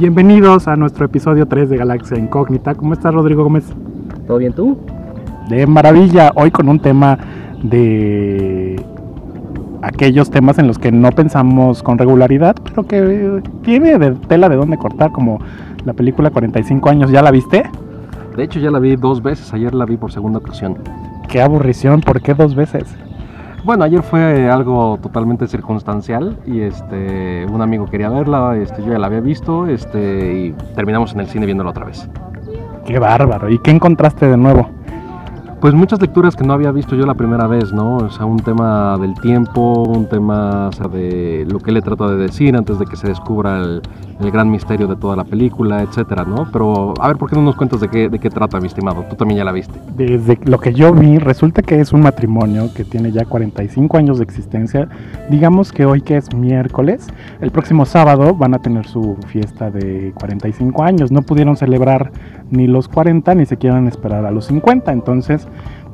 Bienvenidos a nuestro episodio 3 de Galaxia Incógnita. ¿Cómo estás, Rodrigo Gómez? ¿Todo bien tú? De maravilla. Hoy con un tema de aquellos temas en los que no pensamos con regularidad, pero que tiene de tela de dónde cortar, como la película 45 años. ¿Ya la viste? De hecho, ya la vi dos veces. Ayer la vi por segunda ocasión. Qué aburrición. ¿Por qué dos veces? Bueno, ayer fue algo totalmente circunstancial y este un amigo quería verla, este yo ya la había visto, este y terminamos en el cine viéndola otra vez. Qué bárbaro. ¿Y qué encontraste de nuevo? Pues muchas lecturas que no había visto yo la primera vez, ¿no? O sea, un tema del tiempo, un tema o sea, de lo que le trata de decir antes de que se descubra el, el, gran misterio de toda la película, etcétera, ¿no? Pero, a ver, ¿por qué no nos cuentas de qué, de qué trata, mi estimado? Tú también ya la viste. Desde lo que yo vi, resulta que es un matrimonio que tiene ya 45 años de existencia. Digamos que hoy que es miércoles, el próximo sábado van a tener su fiesta de 45 años. No pudieron celebrar ni los 40 ni se quieran esperar a los 50, entonces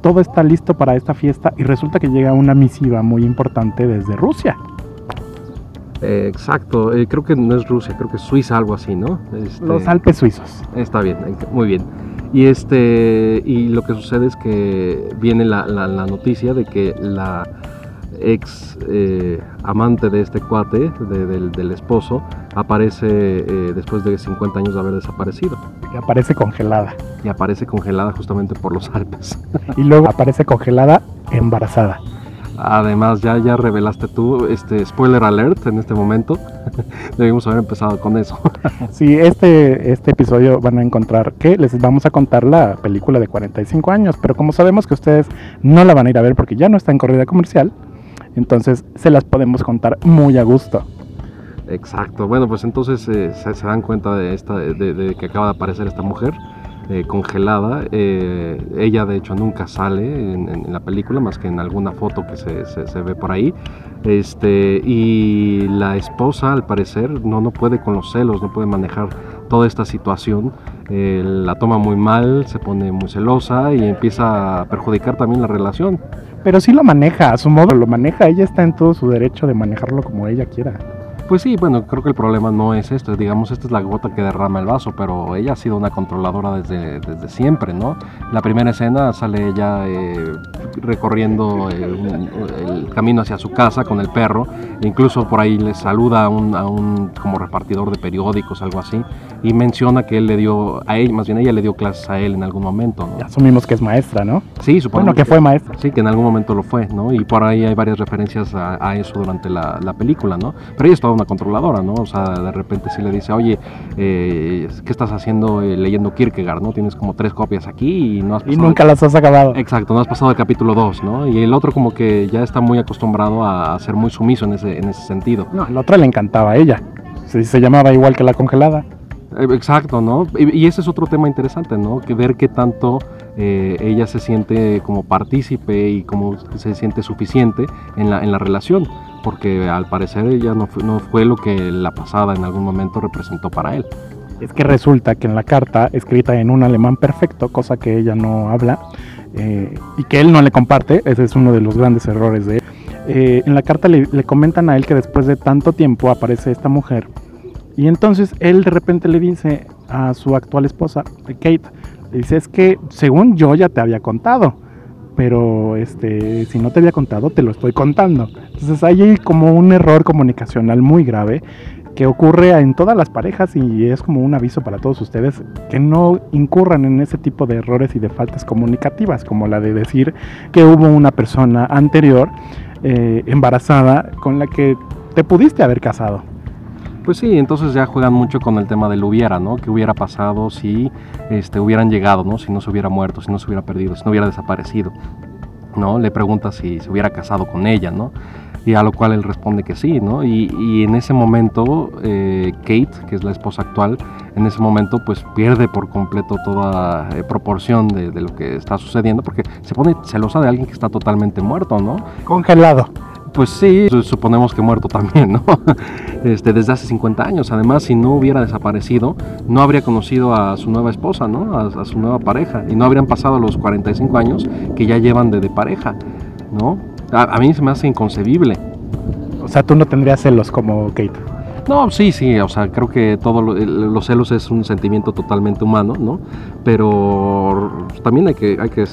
todo está listo para esta fiesta y resulta que llega una misiva muy importante desde Rusia. Eh, exacto, eh, creo que no es Rusia, creo que es Suiza, algo así, ¿no? Este, Los Alpes suizos. Está bien, muy bien. Y este y lo que sucede es que viene la, la, la noticia de que la ex eh, amante de este cuate, de, del, del, esposo, aparece eh, después de 50 años de haber desaparecido. Y aparece congelada. Y aparece congelada justamente por los Alpes. y luego aparece congelada embarazada. Además, ya, ya revelaste tú, este spoiler alert en este momento. Debimos haber empezado con eso. sí, este, este episodio van a encontrar que les vamos a contar la película de 45 años, pero como sabemos que ustedes no la van a ir a ver porque ya no está en corrida comercial, entonces se las podemos contar muy a gusto. Exacto, bueno, pues entonces eh, se, dan cuenta de, esta, de, que acaba de aparecer esta mujer eh, congelada. Eh, ella de hecho nunca sale en, en, la película, más que en alguna foto que se, se, se, ve por ahí. Este, y la esposa al parecer no, no puede con los celos, no puede manejar toda esta situación. La toma muy mal, se pone muy celosa y empieza a perjudicar también la relación. Pero sí lo maneja, a su modo lo maneja, ella está en todo su derecho de manejarlo como ella quiera. Pues sí, bueno, creo que el problema no es esto, digamos, esta es la gota que derrama el vaso, pero ella ha sido una controladora desde, desde siempre, ¿no? La primera escena sale ella eh, recorriendo eh, un, el camino hacia su casa con el perro, e incluso por ahí le saluda a un, a un como repartidor de periódicos, algo así, y menciona que él le dio, a él, más bien ella le dio clases a él en algún momento, ¿no? Asumimos que es maestra, ¿no? Sí, supongo. Bueno, que, que fue maestra. Sí, que en algún momento lo fue, ¿no? Y por ahí hay varias referencias a, a eso durante la, la película, ¿no? Pero ella es toda una controladora, ¿no? O sea, de repente sí le dice, oye, eh, ¿qué estás haciendo eh, leyendo Kierkegaard, ¿no? Tienes como tres copias aquí y no has pasado... Y nunca las has acabado. Exacto, no has pasado el capítulo 2, ¿no? Y el otro como que ya está muy acostumbrado a, ser muy sumiso en ese, en ese sentido. No, el otro le encantaba a ella. Se, se llamaba igual que la congelada. Exacto, ¿no? Y, y, ese es otro tema interesante, ¿no? Que ver qué tanto eh, ella se siente como partícipe y como se siente suficiente en la, en la relación, porque al parecer ella no fue, no fue lo que la pasada en algún momento representó para él. Es que resulta que en la carta, escrita en un alemán perfecto, cosa que ella no habla, eh, y que él no le comparte, ese es uno de los grandes errores de él, eh, en la carta le, le comentan a él que después de tanto tiempo aparece esta mujer y entonces él de repente le dice a su actual esposa, Kate, dice, es que según yo ya te había contado, pero este, si no te había contado, te lo estoy contando. Entonces hay como un error comunicacional muy grave que ocurre en todas las parejas y es como un aviso para todos ustedes que no incurran en ese tipo de errores y de faltas comunicativas, como la de decir que hubo una persona anterior eh, embarazada con la que te pudiste haber casado. Pues sí, entonces ya juegan mucho con el tema del hubiera, ¿no? ¿Qué hubiera pasado si este, hubieran llegado, ¿no? Si no se hubiera muerto, si no se hubiera perdido, si no hubiera desaparecido, ¿no? Le pregunta si se hubiera casado con ella, ¿no? Y a lo cual él responde que sí, ¿no? Y, en ese momento, eh, Kate, que es la esposa actual, en ese momento pues pierde por completo toda eh, proporción de, de, lo que está sucediendo, porque se pone celosa de alguien que está totalmente muerto, ¿no? Congelado. Pues sí, suponemos que muerto también, ¿no? Este, desde hace 50 años. Además, si no hubiera desaparecido, no habría conocido a su nueva esposa, ¿no? A, a su nueva pareja. Y no habrían pasado los 45 años que ya llevan de, de pareja, ¿no? A, a, mí se me hace inconcebible. O sea, tú no tendrías celos como Kate. No, sí, sí, o sea, creo que todos los celos es un sentimiento totalmente humano, ¿no? Pero también hay que, hay que,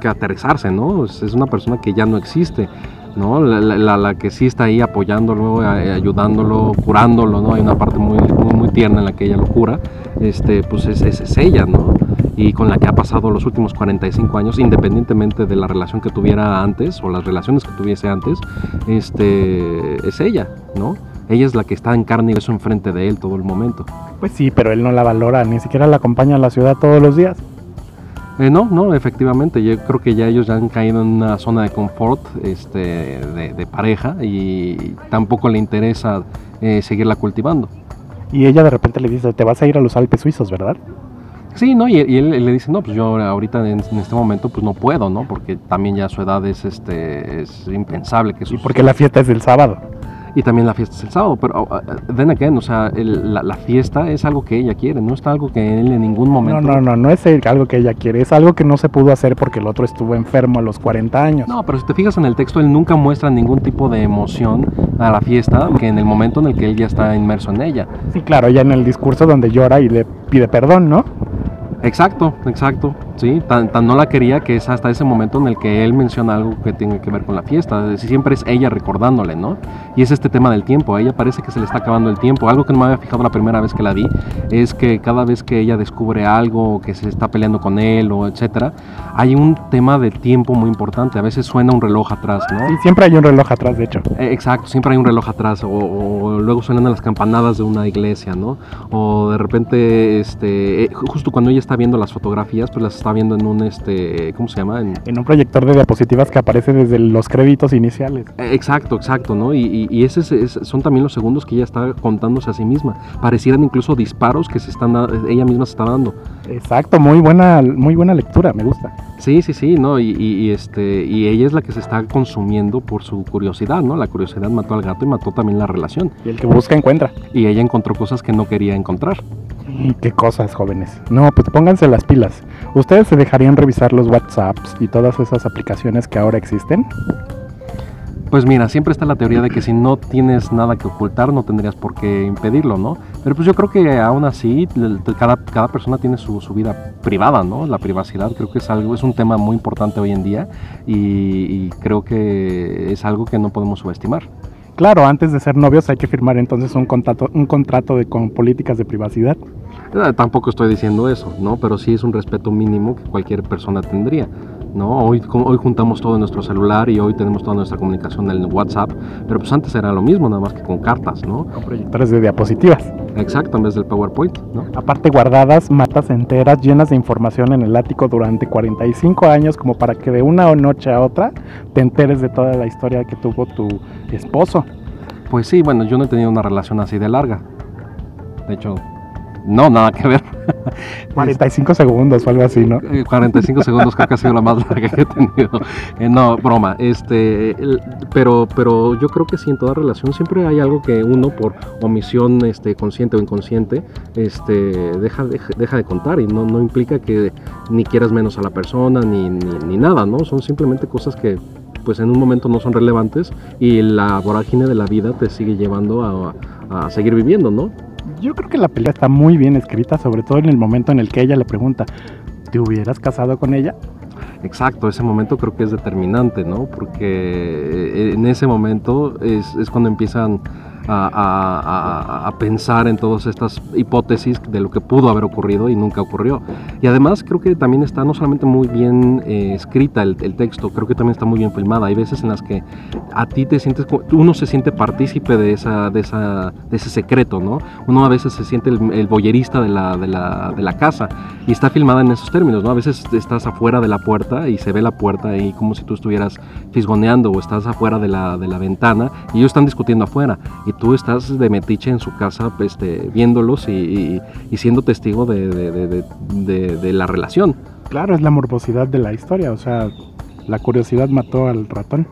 que aterrizarse, ¿no? Es, una persona que ya no existe. ¿No? La, la, que sí está ahí apoyándolo, eh, ayudándolo, curándolo, ¿no? Hay una parte muy, muy, tierna en la que ella lo cura, este, pues es, es, ella, ¿no? Y con la que ha pasado los últimos 45 años, independientemente de la relación que tuviera antes o las relaciones que tuviese antes, este, es ella, ¿no? Ella es la que está en carne y hueso enfrente de él todo el momento. Pues sí, pero él no la valora, ni siquiera la acompaña a la ciudad todos los días. Eh, no, no, efectivamente, yo creo que ya ellos ya han caído en una zona de confort este, de, pareja y tampoco le interesa eh, seguirla cultivando. Y ella de repente le dice, te vas a ir a los Alpes suizos, ¿verdad? Sí, ¿no? Y, él, le dice, no, pues yo ahorita en, este momento pues no puedo, ¿no? Porque también ya su edad es, este, es impensable que Y porque la fiesta es el sábado y también la fiesta es el sábado, pero then oh, again, o sea, la, fiesta es algo que ella quiere, no es algo que él en ningún momento... No, no, no, no es algo que ella quiere, es algo que no se pudo hacer porque el otro estuvo enfermo a los 40 años. No, pero si te fijas en el texto, él nunca muestra ningún tipo de emoción a la fiesta que en el momento en el que él ya está inmerso en ella. Sí, claro, ella en el discurso donde llora y le pide perdón, ¿no? Exacto, exacto. Sí, tan, no la quería que es hasta ese momento en el que él menciona algo que tiene que ver con la fiesta. Siempre es ella recordándole, ¿no? Y es este tema del tiempo. A ella parece que se le está acabando el tiempo. Algo que no me había fijado la primera vez que la di es que cada vez que ella descubre algo, que se está peleando con él o etcétera, hay un tema de tiempo muy importante. A veces suena un reloj atrás, ¿no? Sí, siempre hay un reloj atrás, de hecho. Eh, exacto, siempre hay un reloj atrás. O, luego suenan las campanadas de una iglesia, ¿no? O de repente, este, eh, justo cuando ella está viendo las fotografías, pues las está viendo en un, este, ¿cómo se llama? En, un proyector de diapositivas que aparece desde los créditos iniciales. Eh, exacto, exacto, ¿no? Y, y, esos son también los segundos que ella está contándose a sí misma. Parecieran incluso disparos que se están ella misma se está dando. Exacto, muy buena, muy buena lectura, me gusta. Sí, sí, sí, ¿no? Y, este, y ella es la que se está consumiendo por su curiosidad, ¿no? La curiosidad mató al gato y mató también la relación. Y el que busca encuentra. Y ella encontró cosas que no quería encontrar. Qué cosas, jóvenes. No, pues pónganse las pilas. ¿Ustedes se dejarían revisar los WhatsApps y todas esas aplicaciones que ahora existen? Pues mira, siempre está la teoría de que si no tienes nada que ocultar no tendrías por qué impedirlo, ¿no? Pero pues yo creo que aún así cada, cada persona tiene su, vida privada, ¿no? La privacidad creo que es algo, es un tema muy importante hoy en día y creo que es algo que no podemos subestimar. Claro, antes de ser novios hay que firmar entonces un contrato, un contrato de, con políticas de privacidad. Eh, tampoco estoy diciendo eso, ¿no? Pero sí es un respeto mínimo que cualquier persona tendría. ¿no? Hoy, hoy juntamos todo en nuestro celular y hoy tenemos toda nuestra comunicación en WhatsApp, pero pues antes era lo mismo, nada más que con cartas, ¿no? Con proyectores de diapositivas. Exacto, en vez del PowerPoint, ¿no? Aparte guardadas matas enteras llenas de información en el ático durante 45 años como para que de una noche a otra te enteres de toda la historia que tuvo tu esposo. Pues sí, bueno, yo no he tenido una relación así de larga. De hecho, no, nada que ver. 45 segundos o algo así, ¿no? 45 eh, segundos creo que ha sido la más larga que he tenido. Eh, no, broma. Este, pero, pero yo creo que sí, en toda relación siempre hay algo que uno, por omisión este, consciente o inconsciente, este, deja, deja, de contar y no, no implica que ni quieras menos a la persona ni, ni nada, ¿no? Son simplemente cosas que pues en un momento no son relevantes y la vorágine de la vida te sigue llevando a, seguir viviendo, ¿no? Yo creo que la pelea está muy bien escrita, sobre todo en el momento en el que ella le pregunta, ¿te hubieras casado con ella? Exacto, ese momento creo que es determinante, ¿no? Porque eh, en ese momento es, es cuando empiezan a, pensar en todas estas hipótesis de lo que pudo haber ocurrido y nunca ocurrió. Y además creo que también está no solamente muy bien eh, escrita el, texto, creo que también está muy bien filmada. Hay veces en las que a ti te sientes, uno se siente partícipe de, esa, de, esa, de ese secreto, ¿no? Uno a veces se siente el, boyerista de la, de, la, de la casa y está filmada en esos términos, ¿no? A veces estás afuera de la puerta y se ve la puerta ahí como si tú estuvieras fisgoneando o estás afuera de la, de la ventana y ellos están discutiendo afuera. Y tú estás de metiche en su casa este, viéndolos y, siendo testigo de, la relación. Claro, es la morbosidad de la historia, o sea, la curiosidad mató al ratón.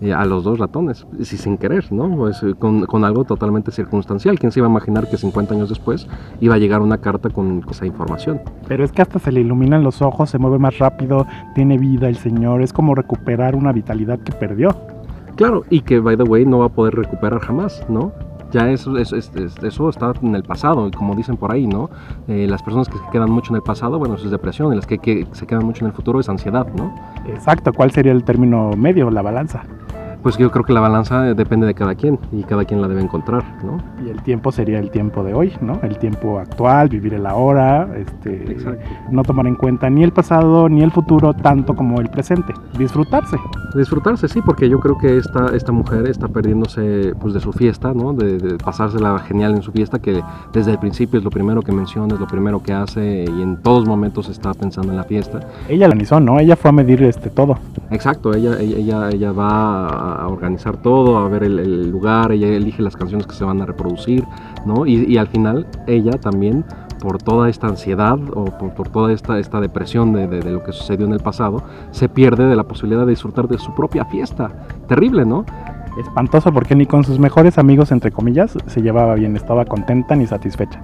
Y a los dos ratones, y sin querer, ¿no? Pues, eh, con, algo totalmente circunstancial. ¿Quién se iba a imaginar que 50 años después iba a llegar una carta con esa información? Pero es que hasta se le iluminan los ojos, se mueve más rápido, tiene vida el señor, es como recuperar una vitalidad que perdió. Claro, y que, by the way, no va a poder recuperar jamás, ¿no? Ya eso, eso, eso está en el pasado, y como dicen por ahí, ¿no? Eh, las personas que se quedan mucho en el pasado, bueno, eso es depresión, y las que, que se quedan mucho en el futuro es ansiedad, ¿no? Exacto, ¿cuál sería el término medio, la balanza? Pues yo creo que la balanza depende de cada quien y cada quien la debe encontrar, ¿no? Y el tiempo sería el tiempo de hoy, ¿no? El tiempo actual, vivir el ahora, este, no tomar en cuenta ni el pasado ni el futuro tanto como el presente, disfrutarse. Disfrutarse, sí, porque yo creo que esta, esta mujer está perdiéndose pues, de su fiesta, ¿no? De, de pasársela genial en su fiesta, que desde el principio es lo primero que menciona, es lo primero que hace y en todos momentos está pensando en la fiesta. Ella la organizó, ¿no? Ella fue a medir este todo. Exacto, ella, ella, ella, ella va a a organizar todo, a ver el, lugar, ella elige las canciones que se van a reproducir, ¿no? Y, al final ella también, por toda esta ansiedad o por, toda esta, esta depresión de, de, lo que sucedió en el pasado, se pierde de la posibilidad de disfrutar de su propia fiesta. Terrible, ¿no? Espantoso porque ni con sus mejores amigos, entre comillas, se llevaba bien, estaba contenta ni satisfecha.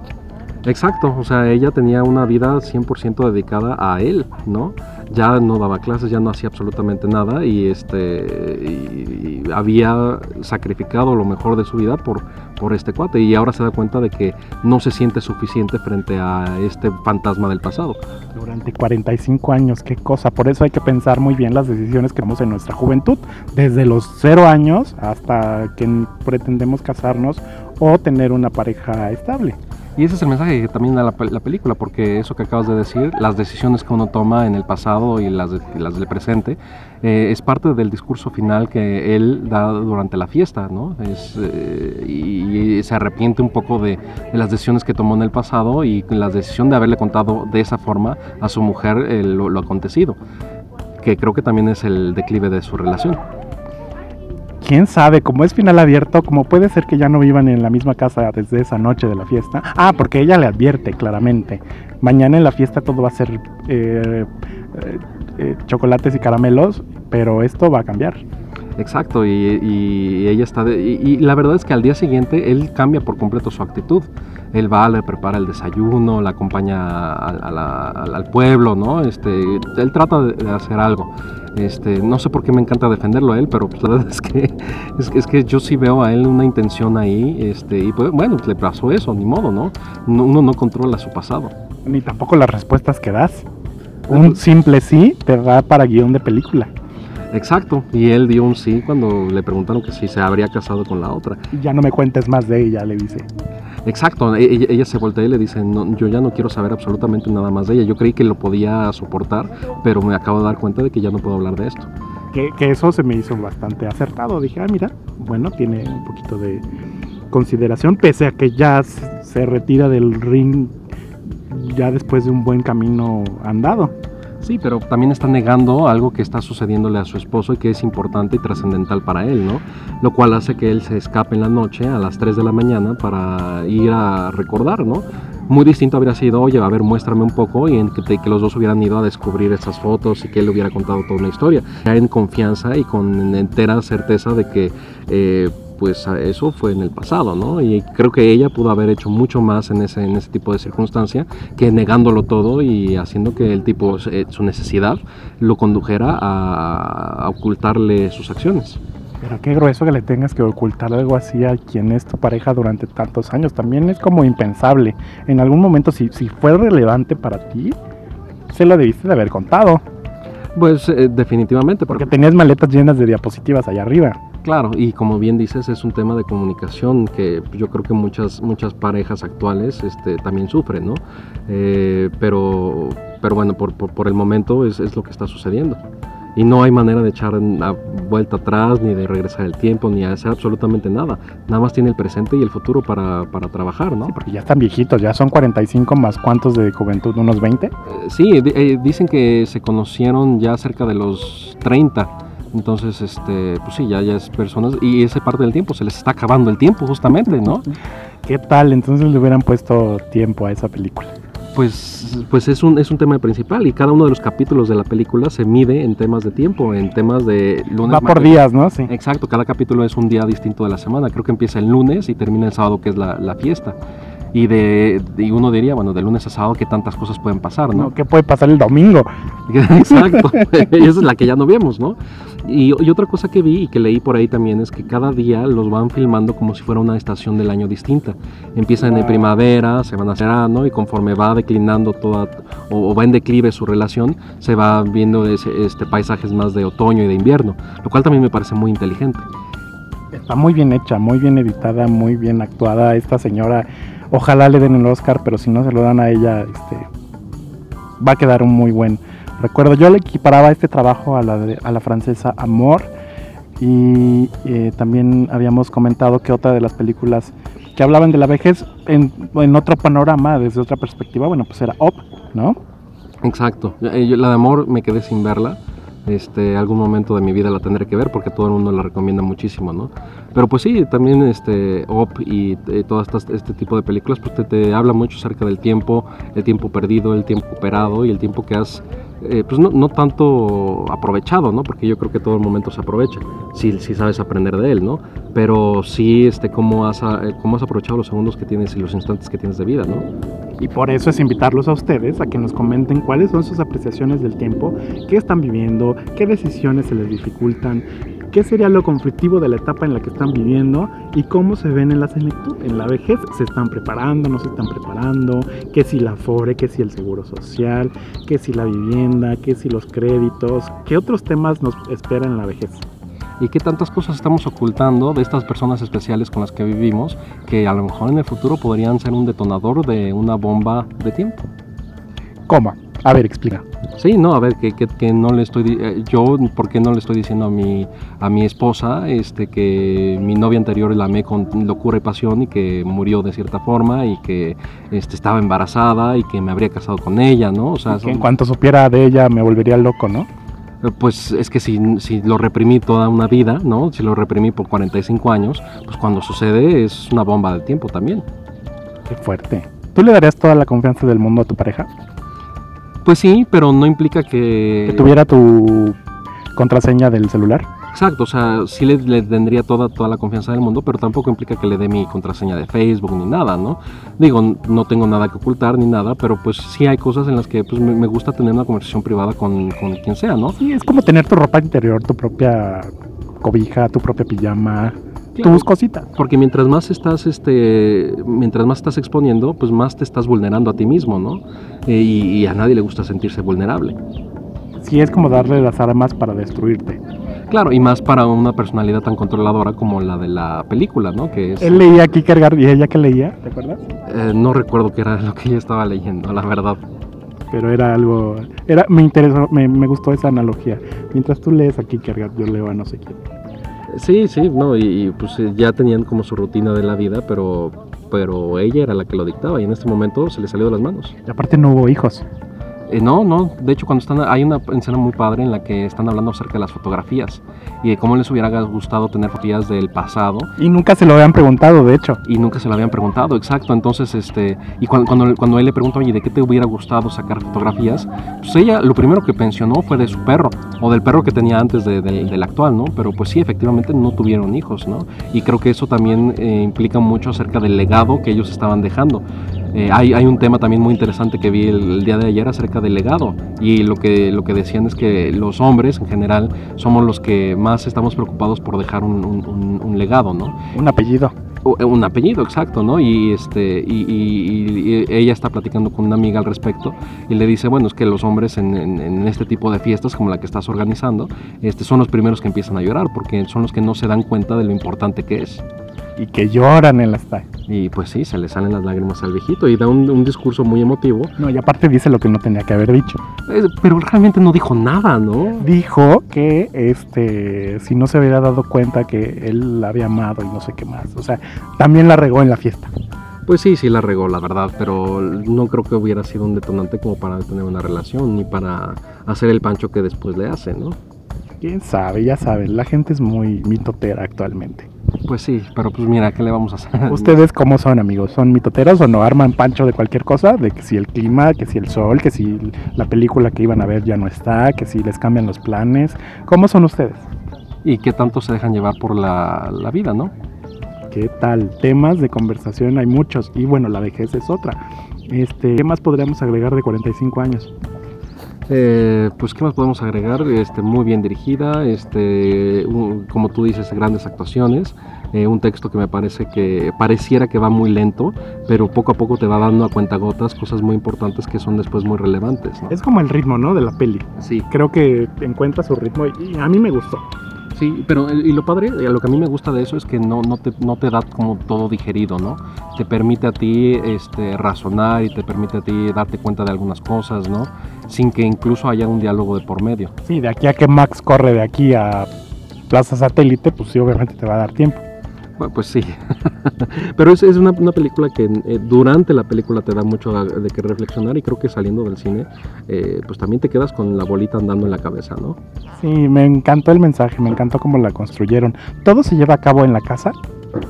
Exacto, o sea, ella tenía una vida 100% dedicada a él, ¿no? Ya no daba clases, ya no hacía absolutamente nada y este había sacrificado lo mejor de su vida por, por este cuate y ahora se da cuenta de que no se siente suficiente frente a este fantasma del pasado. Durante 45 años, qué cosa, por eso hay que pensar muy bien las decisiones que tomamos en nuestra juventud, desde los cero años hasta que pretendemos casarnos o tener una pareja estable. Y ese es el mensaje que también da la, película, porque eso que acabas de decir, las decisiones que uno toma en el pasado y las, las del presente, eh, es parte del discurso final que él da durante la fiesta, ¿no? Es, eh, y, se arrepiente un poco de, las decisiones que tomó en el pasado y la decisión de haberle contado de esa forma a su mujer eh, lo, lo acontecido, que creo que también es el declive de su relación quién sabe, como es final abierto, como puede ser que ya no vivan en la misma casa desde esa noche de la fiesta. Ah, porque ella le advierte claramente. Mañana en la fiesta todo va a ser eh, eh, eh, chocolates y caramelos, pero esto va a cambiar. Exacto, y, ella está... y, la verdad es que al día siguiente él cambia por completo su actitud. Él va, le prepara el desayuno, la acompaña al pueblo, ¿no? Este, él trata de hacer algo. Este, no sé por qué me encanta defenderlo a él, pero pues, la verdad es que, es, que yo sí veo a él una intención ahí, este, y pues, bueno, le pasó eso, ni modo, ¿no? Uno no controla su pasado. Ni tampoco las respuestas que das. Un simple sí te da para guion de película. Exacto, y él dio un sí cuando le preguntaron que si se habría casado con la otra. Ya no me cuentes más de ella, le dice. Exacto, e-, ella, se voltea y le dice, no, yo ya no quiero saber absolutamente nada más de ella. Yo creí que lo podía soportar, pero me acabo de dar cuenta de que ya no puedo hablar de esto. Que, eso se me hizo bastante acertado. Dije, ah, mira, bueno, tiene un poquito de consideración, pese a que ya se retira del ring ya después de un buen camino andado. Sí, pero también está negando algo que está sucediéndole a su esposo y que es importante y trascendental para él, ¿no? Lo cual hace que él se escape en la noche a las 3 de la mañana para ir a recordar, ¿no? Muy distinto habría sido, oye, a ver, muéstrame un poco y en que, los dos hubieran ido a descubrir esas fotos y que él le hubiera contado toda una historia. Ya en confianza y con entera certeza de que... Eh, pues eso fue en el pasado, ¿no? Y creo que ella pudo haber hecho mucho más en ese, en ese tipo de circunstancia que negándolo todo y haciendo que el tipo, eh, su necesidad, lo condujera a, ocultarle sus acciones. Pero qué grueso que le tengas que ocultar algo así a quien es tu pareja durante tantos años. También es como impensable. En algún momento, si, si fue relevante para ti, se lo debiste de haber contado. Pues eh, definitivamente. Porque tenías maletas llenas de diapositivas allá arriba. Claro, y como bien dices, es un tema de comunicación que yo creo que muchas, muchas parejas actuales este, también sufren, ¿no? Eh, pero, pero bueno, por, por, el momento es, es, lo que está sucediendo. Y no hay manera de echar una vuelta atrás, ni de regresar el tiempo, ni hacer absolutamente nada. Nada más tiene el presente y el futuro para, para trabajar, ¿no? Sí, porque ya están viejitos, ya son 45 más cuántos de juventud, unos 20. Eh, sí, eh, dicen que se conocieron ya cerca de los 30 entonces, este, pues sí, ya, ya es personas, y esa parte del tiempo, se les está acabando el tiempo justamente, ¿no? ¿Qué tal? Entonces le hubieran puesto tiempo a esa película. Pues, pues es, un, es un tema principal y cada uno de los capítulos de la película se mide en temas de tiempo, en temas de lunes. Va por días, ¿no? Sí. Exacto, cada capítulo es un día distinto de la semana. Creo que empieza el lunes y termina el sábado, que es la, la fiesta. Y, de, y uno diría, bueno, de lunes a sábado, ¿qué tantas cosas pueden pasar, no? ¿Qué puede pasar el domingo? Exacto, esa es la que ya no vemos, ¿no? Y, otra cosa que vi y que leí por ahí también es que cada día los van filmando como si fuera una estación del año distinta. Empiezan en primavera, se van a verano y conforme va declinando toda o, va en declive su relación, se va viendo este, paisajes más de otoño y de invierno, lo cual también me parece muy inteligente. Está muy bien hecha, muy bien editada, muy bien actuada. Esta señora, ojalá le den el Oscar, pero si no se lo dan a ella, este, va a quedar un muy buen recuerdo. Yo le equiparaba este trabajo a la, a la francesa Amor y eh, también habíamos comentado que otra de las películas que hablaban de la vejez en, en, otro panorama, desde otra perspectiva, bueno, pues era Op, ¿no? Exacto. Eh, la de Amor me quedé sin verla este, algún momento de mi vida la tendré que ver porque todo el mundo la recomienda muchísimo, ¿no? Pero pues sí, también este, OP y eh, todo este tipo de películas pues te, te, habla mucho acerca del tiempo, el tiempo perdido, el tiempo operado y el tiempo que has, eh, pues no, no, tanto aprovechado, ¿no? Porque yo creo que todo el momento se aprovecha, si, si sabes aprender de él, ¿no? Pero sí, este, cómo has, eh, cómo has aprovechado los segundos que tienes y los instantes que tienes de vida, ¿no? Y por eso es invitarlos a ustedes a que nos comenten cuáles son sus apreciaciones del tiempo, qué están viviendo, qué decisiones se les dificultan, qué sería lo conflictivo de la etapa en la que están viviendo y cómo se ven en la senectud, en la vejez. ¿Se están preparando, no se están preparando? ¿Qué si la FORE, qué si el seguro social, qué si la vivienda, qué si los créditos? ¿Qué otros temas nos esperan en la vejez? y qué tantas cosas estamos ocultando de estas personas especiales con las que vivimos que a lo mejor en el futuro podrían ser un detonador de una bomba de tiempo. ¿Cómo? A ver, explica. Sí, no, a ver, que, que, no le estoy, eh, yo, ¿por qué no le estoy diciendo a mi, a mi esposa este, que mi novia anterior la amé con locura y pasión y que murió de cierta forma y que este, estaba embarazada y que me habría casado con ella, ¿no? O sea, en cuanto supiera de ella me volvería loco, ¿no? pues es que si, si, lo reprimí toda una vida, ¿no? Si lo reprimí por 45 años, pues cuando sucede es una bomba de tiempo también. Qué fuerte. ¿Tú le darías toda la confianza del mundo a tu pareja? Pues sí, pero no implica que... Que tuviera tu contraseña del celular. Exacto, o sea, sí le, tendría toda, toda la confianza del mundo, pero tampoco implica que le dé mi contraseña de Facebook ni nada, ¿no? Digo, no tengo nada que ocultar ni nada, pero pues sí hay cosas en las que pues, me, gusta tener una conversación privada con, con, quien sea, ¿no? Sí, es como tener tu ropa interior, tu propia cobija, tu propia pijama, tus cositas. Porque mientras más estás, este, mientras más estás exponiendo, pues más te estás vulnerando a ti mismo, ¿no? Eh, y, y a nadie le gusta sentirse vulnerable. Sí, es como darle las armas para destruirte. Claro, y más para una personalidad tan controladora como la de la película, ¿no? Que Él leía Kierkegaard y ella que leía, ¿te acuerdas? Eh, no recuerdo qué era lo que ella estaba leyendo, la verdad. Pero era algo, era, me interesó, me, gustó esa analogía. Mientras tú lees a Kierkegaard, yo leo a no sé quién. Sí, sí, no, y, pues eh, ya tenían como su rutina de la vida, pero, pero ella era la que lo dictaba y en este momento se le salió de las manos. Aparte no hubo hijos. Eh, no, no, de hecho cuando están, hay una escena muy padre en la que están hablando acerca de las fotografías y de cómo les hubiera gustado tener fotografías del pasado. Y nunca se lo habían preguntado, de hecho. Y nunca se lo habían preguntado, exacto. Entonces, este, y cuando, cuando, cuando él le preguntó, oye, ¿de qué te hubiera gustado sacar fotografías? Pues ella lo primero que pensionó fue de su perro, o del perro que tenía antes de, del actual, ¿no? Pero pues sí, efectivamente no tuvieron hijos, ¿no? Y creo que eso también eh, implica mucho acerca del legado que ellos estaban dejando. Eh, hay, hay, un tema también muy interesante que vi el, día de ayer acerca del legado y lo que, lo que decían es que los hombres en general somos los que más estamos preocupados por dejar un, un, legado, ¿no? Un apellido. Eh, un apellido, exacto, ¿no? Y, este, y, ella está platicando con una amiga al respecto y le dice, bueno, es que los hombres en, en, este tipo de fiestas como la que estás organizando, este, son los primeros que empiezan a llorar porque son los que no se dan cuenta de lo importante que es y que lloran en las tallas. Y pues sí, se le salen las lágrimas al viejito y da un, discurso muy emotivo. No, y aparte dice lo que no tenía que haber dicho. pero realmente no dijo nada, ¿no? Dijo que este si no se hubiera dado cuenta que él la había amado y no sé qué más. O sea, también la regó en la fiesta. Pues sí, sí la regó, la verdad, pero no creo que hubiera sido un detonante como para tener una relación ni para hacer el pancho que después le hace, ¿no? Quién sabe, ya saben, la gente es muy mitotera actualmente. Pues sí, pero pues mira, ¿qué le vamos a hacer? ¿Ustedes cómo son, amigos? ¿Son mitoteros o no arman pancho de cualquier cosa? De que si el clima, que si el sol, que si la película que iban a ver ya no está, que si les cambian los planes. ¿Cómo son ustedes? ¿Y qué tanto se dejan llevar por la, vida, no? ¿Qué tal? Temas de conversación hay muchos y bueno, la vejez es otra. Este, ¿Qué más podríamos agregar de 45 años? Eh, pues qué más podemos agregar, este, muy bien dirigida, este, un- como tú dices, grandes actuaciones, eh, un texto que me parece que pareciera que va muy lento, pero poco a poco te va dando a cuentagotas cosas muy importantes que son después muy relevantes. ¿no? Es como el ritmo, ¿no? De la peli. Sí, Creo que encuentra su ritmo y a mí me gustó. Sí, pero eh, y lo padre, lo que a mí me gusta de eso es que no, no, te, no te da como todo digerido, ¿no? Te permite a ti este, razonar y te permite a ti darte cuenta de algunas cosas, ¿no? Sin que incluso haya un diálogo de por medio. Sí, de aquí a que Max corre de aquí a Plaza Satélite, pues sí, obviamente te va a dar tiempo. Bueno, pues sí. pero es, es una, una película que eh, durante la película te da mucho a- de que reflexionar y creo que saliendo del cine, eh, pues también te quedas con la bolita andando en la cabeza, ¿no? Sí, me encantó el mensaje, me encantó cómo la construyeron. ¿Todo se lleva a cabo en la casa?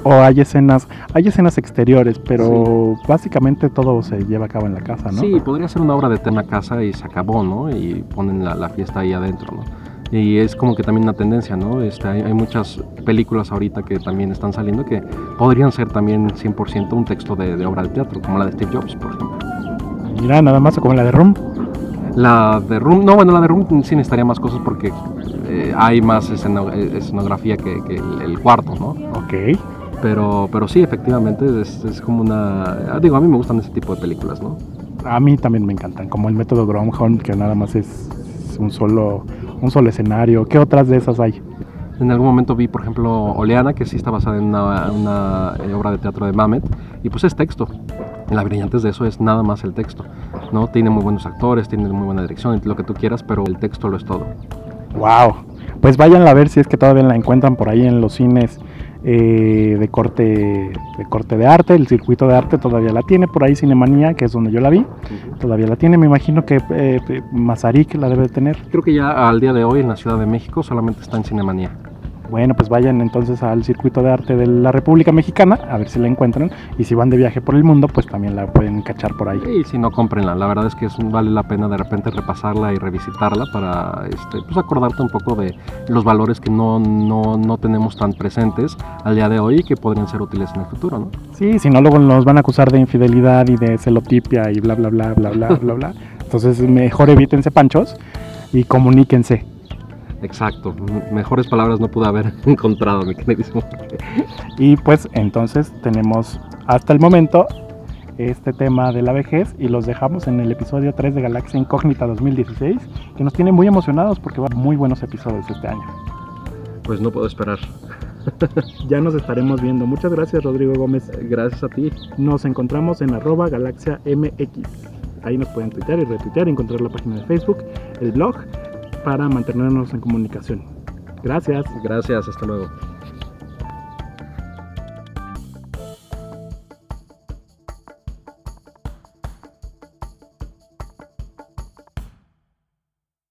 ¿O hay escenas, hay escenas exteriores, pero básicamente todo se lleva a cabo en la casa, ¿no? Sí, podría ser una obra de tema casa y se acabó, ¿no? Y ponen la, la fiesta ahí adentro, ¿no? Y es como que también una tendencia, ¿no? Este, hay, hay muchas películas ahorita que también están saliendo que podrían ser también 100% un texto de, de obra de teatro, como la de Steve Jobs, por ejemplo. Mira, nada más o como la de Room. La de Room, no, bueno, la de Room sí necesitaría más cosas porque eh, hay más esceno- eh, escenografía que, que el, el cuarto, ¿no? Ok. Pero, pero sí, efectivamente, es, es como una... Digo, a mí me gustan ese tipo de películas, ¿no? A mí también me encantan, como el método Groundhog, que nada más es un solo, un solo escenario. ¿Qué otras de esas hay? En algún momento vi, por ejemplo, Oleana, que sí está basada en una, una, eh, obra de teatro de Mamet, y pues es texto. La brillantez de eso es nada más el texto, ¿no? Tiene muy buenos actores, tiene muy buena dirección, lo que tú quieras, pero el texto lo es todo. Wow. Pues vayan a ver si es que todavía la encuentran por ahí en los cines eh, de corte de corte de arte. El circuito de arte todavía la tiene por ahí Cinemanía, que es donde yo la vi. Todavía la tiene. Me imagino que eh, Mazarik la debe tener. Creo que ya al día de hoy en la Ciudad de México solamente está en Cinemanía. Bueno, pues vayan entonces al circuito de arte de la República Mexicana a ver si la encuentran. Y si van de viaje por el mundo, pues también la pueden cachar por ahí. Y si no, cómprenla. La verdad es que es, vale la pena de repente repasarla y revisitarla para este, pues acordarte un poco de los valores que no, no, no tenemos tan presentes al día de hoy y que podrían ser útiles en el futuro, ¿no? Sí, si no, luego nos van a acusar de infidelidad y de celotipia y bla, bla, bla, bla, bla, bla, bla. Entonces, mejor evítense panchos y comuníquense. Exacto. Mejores palabras no pude haber encontrado, mi queridísimo. Y pues entonces tenemos hasta el momento este tema de la vejez y los dejamos en el episodio 3 de Galaxia Incógnita 2016, que nos tiene muy emocionados porque va muy buenos episodios este año. Pues no puedo esperar. Ya nos estaremos viendo. Muchas gracias Rodrigo Gómez. Gracias a ti. Nos encontramos en arroba galaxia MX. Ahí nos pueden tuitear y retuitear, encontrar la página de Facebook, el blog, para mantenernos en comunicación. Gracias. Gracias, hasta luego.